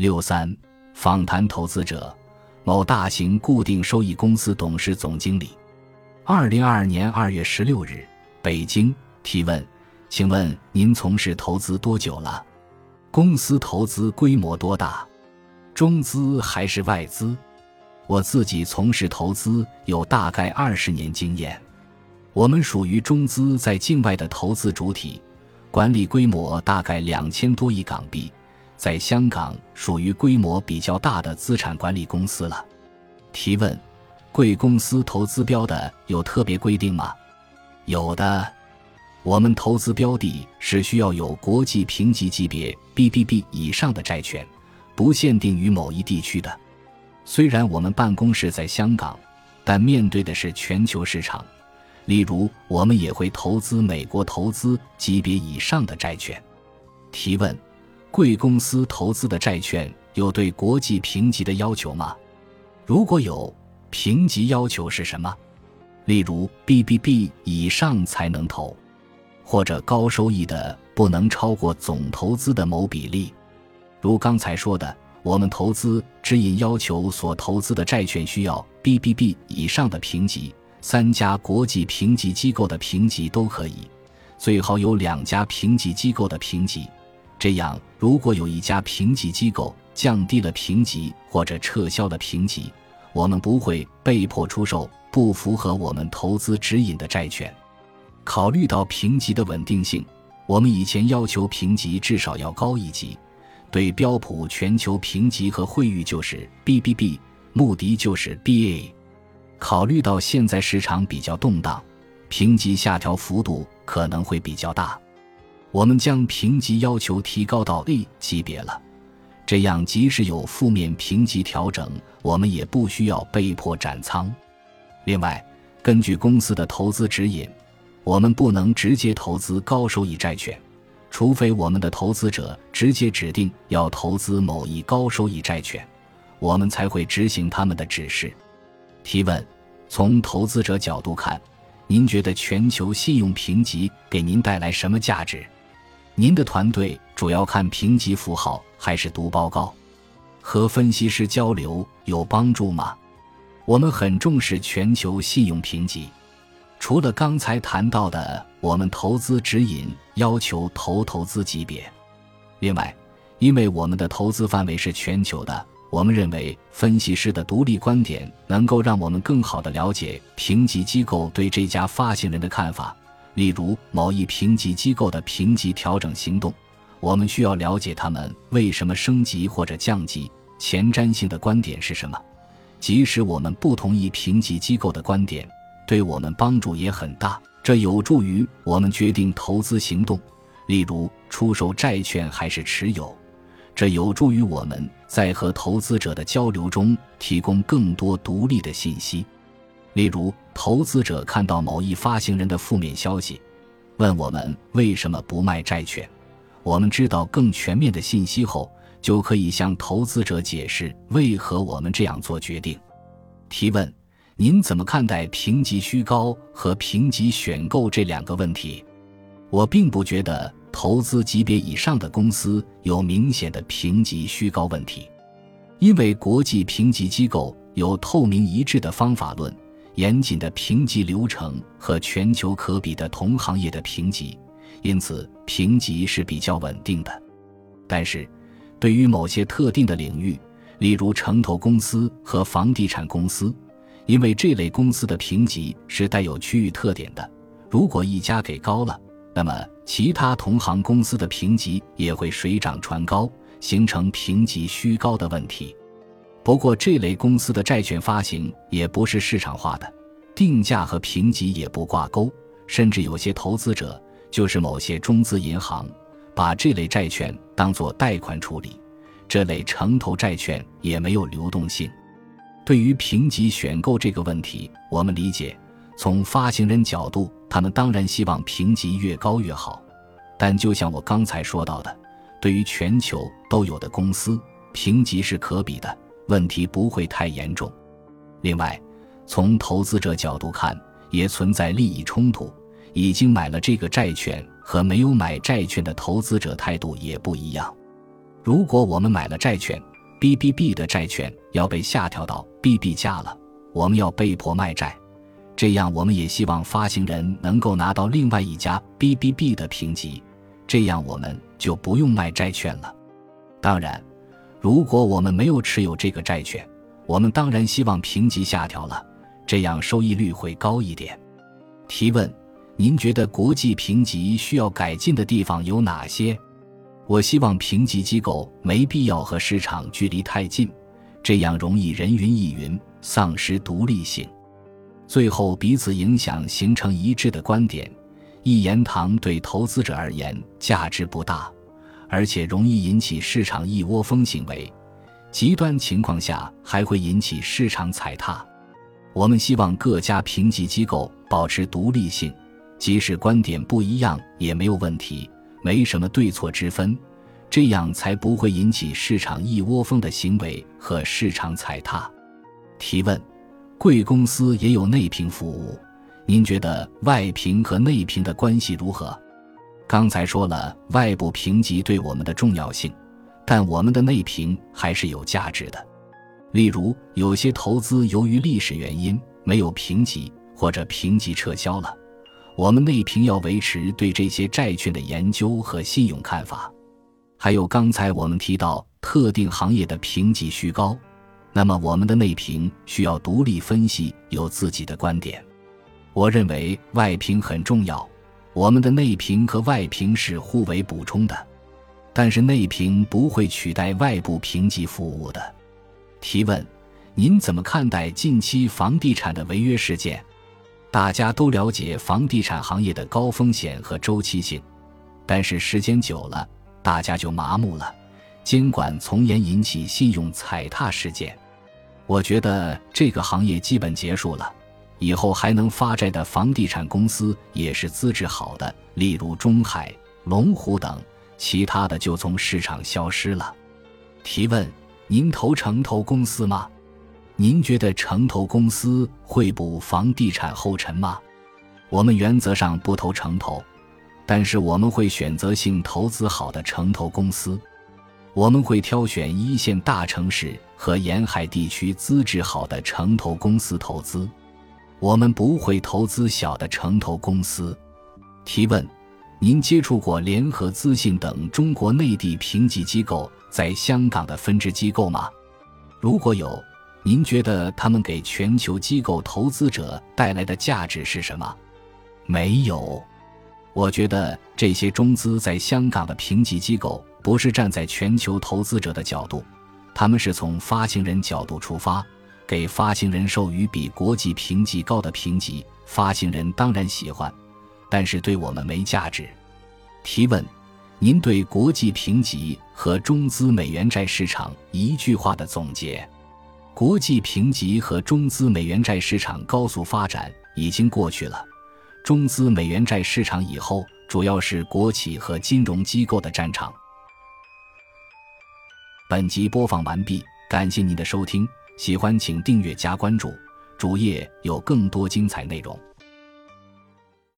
六三访谈投资者，某大型固定收益公司董事总经理。二零二二年二月十六日，北京提问：请问您从事投资多久了？公司投资规模多大？中资还是外资？我自己从事投资有大概二十年经验。我们属于中资在境外的投资主体，管理规模大概两千多亿港币，在香港属于规模比较大的资产管理公司了。提问。贵公司投资标的有特别规定吗？有的，我们投资标的是需要有国际评级级别 BBB 以上的债券，不限定于某一地区的。虽然我们办公室在香港，但面对的是全球市场。例如，我们也会投资美国投资级别以上的债券。提问：贵公司投资的债券有对国际评级的要求吗？如果有。评级要求是什么？例如 BBB 以上才能投，或者高收益的不能超过总投资的某比例。如刚才说的，我们投资指引要求所投资的债券需要 BBB 以上的评级，三家国际评级机构的评级都可以，最好有两家评级机构的评级。这样，如果有一家评级机构降低了评级或者撤销了评级。我们不会被迫出售不符合我们投资指引的债券。考虑到评级的稳定性，我们以前要求评级至少要高一级。对标普全球评级和惠誉就是 BBB，目的就是 BA。考虑到现在市场比较动荡，评级下调幅度可能会比较大，我们将评级要求提高到 A 级别了。这样，即使有负面评级调整，我们也不需要被迫斩仓。另外，根据公司的投资指引，我们不能直接投资高收益债券，除非我们的投资者直接指定要投资某一高收益债券，我们才会执行他们的指示。提问：从投资者角度看，您觉得全球信用评级给您带来什么价值？您的团队主要看评级符号还是读报告？和分析师交流有帮助吗？我们很重视全球信用评级，除了刚才谈到的，我们投资指引要求投投资级别。另外，因为我们的投资范围是全球的，我们认为分析师的独立观点能够让我们更好地了解评级机构对这家发行人的看法。例如某一评级机构的评级调整行动，我们需要了解他们为什么升级或者降级，前瞻性的观点是什么。即使我们不同意评级机构的观点，对我们帮助也很大，这有助于我们决定投资行动，例如出售债券还是持有。这有助于我们在和投资者的交流中提供更多独立的信息。例如，投资者看到某一发行人的负面消息，问我们为什么不卖债券。我们知道更全面的信息后，就可以向投资者解释为何我们这样做决定。提问：您怎么看待评级虚高和评级选购这两个问题？我并不觉得投资级别以上的公司有明显的评级虚高问题，因为国际评级机构有透明一致的方法论。严谨的评级流程和全球可比的同行业的评级，因此评级是比较稳定的。但是，对于某些特定的领域，例如城投公司和房地产公司，因为这类公司的评级是带有区域特点的，如果一家给高了，那么其他同行公司的评级也会水涨船高，形成评级虚高的问题。不过，这类公司的债券发行也不是市场化的，定价和评级也不挂钩，甚至有些投资者就是某些中资银行，把这类债券当作贷款处理，这类城投债券也没有流动性。对于评级选购这个问题，我们理解，从发行人角度，他们当然希望评级越高越好，但就像我刚才说到的，对于全球都有的公司，评级是可比的。问题不会太严重。另外，从投资者角度看，也存在利益冲突。已经买了这个债券和没有买债券的投资者态度也不一样。如果我们买了债券，BBB 的债券要被下调到 BB 价了，我们要被迫卖债。这样，我们也希望发行人能够拿到另外一家 BBB 的评级，这样我们就不用卖债券了。当然，如果我们没有持有这个债券，我们当然希望评级下调了，这样收益率会高一点。提问：您觉得国际评级需要改进的地方有哪些？我希望评级机构没必要和市场距离太近，这样容易人云亦云，丧失独立性。最后，彼此影响形成一致的观点，一言堂对投资者而言价值不大，而且容易引起市场一窝蜂行为，极端情况下还会引起市场踩踏。我们希望各家评级机构保持独立性，即使观点不一样也没有问题。没什么对错之分，这样才不会引起市场一窝蜂的行为和市场踩踏。提问：贵公司也有内评服务，您觉得外评和内评的关系如何？刚才说了外部评级对我们的重要性，但我们的内评还是有价值的。例如，有些投资由于历史原因没有评级，或者评级撤销了。我们内评要维持对这些债券的研究和信用看法，还有刚才我们提到特定行业的评级虚高，那么我们的内评需要独立分析，有自己的观点。我认为外评很重要，我们的内评和外评是互为补充的，但是内评不会取代外部评级服务的。提问：您怎么看待近期房地产的违约事件？大家都了解房地产行业的高风险和周期性，但是时间久了，大家就麻木了。监管从严引起信用踩踏事件，我觉得这个行业基本结束了。以后还能发债的房地产公司也是资质好的，例如中海、龙湖等，其他的就从市场消失了。提问：您投城投公司吗？您觉得城投公司会补房地产后尘吗？我们原则上不投城投，但是我们会选择性投资好的城投公司。我们会挑选一线大城市和沿海地区资质好的城投公司投资。我们不会投资小的城投公司。提问：您接触过联合资信等中国内地评级机构在香港的分支机构吗？如果有。您觉得他们给全球机构投资者带来的价值是什么？没有。我觉得这些中资在香港的评级机构不是站在全球投资者的角度，他们是从发行人角度出发，给发行人授予比国际评级高的评级。发行人当然喜欢，但是对我们没价值。提问：您对国际评级和中资美元债市场一句话的总结？国际评级和中资美元债市场高速发展已经过去了，中资美元债市场以后主要是国企和金融机构的战场。本集播放完毕，感谢您的收听，喜欢请订阅加关注，主页有更多精彩内容。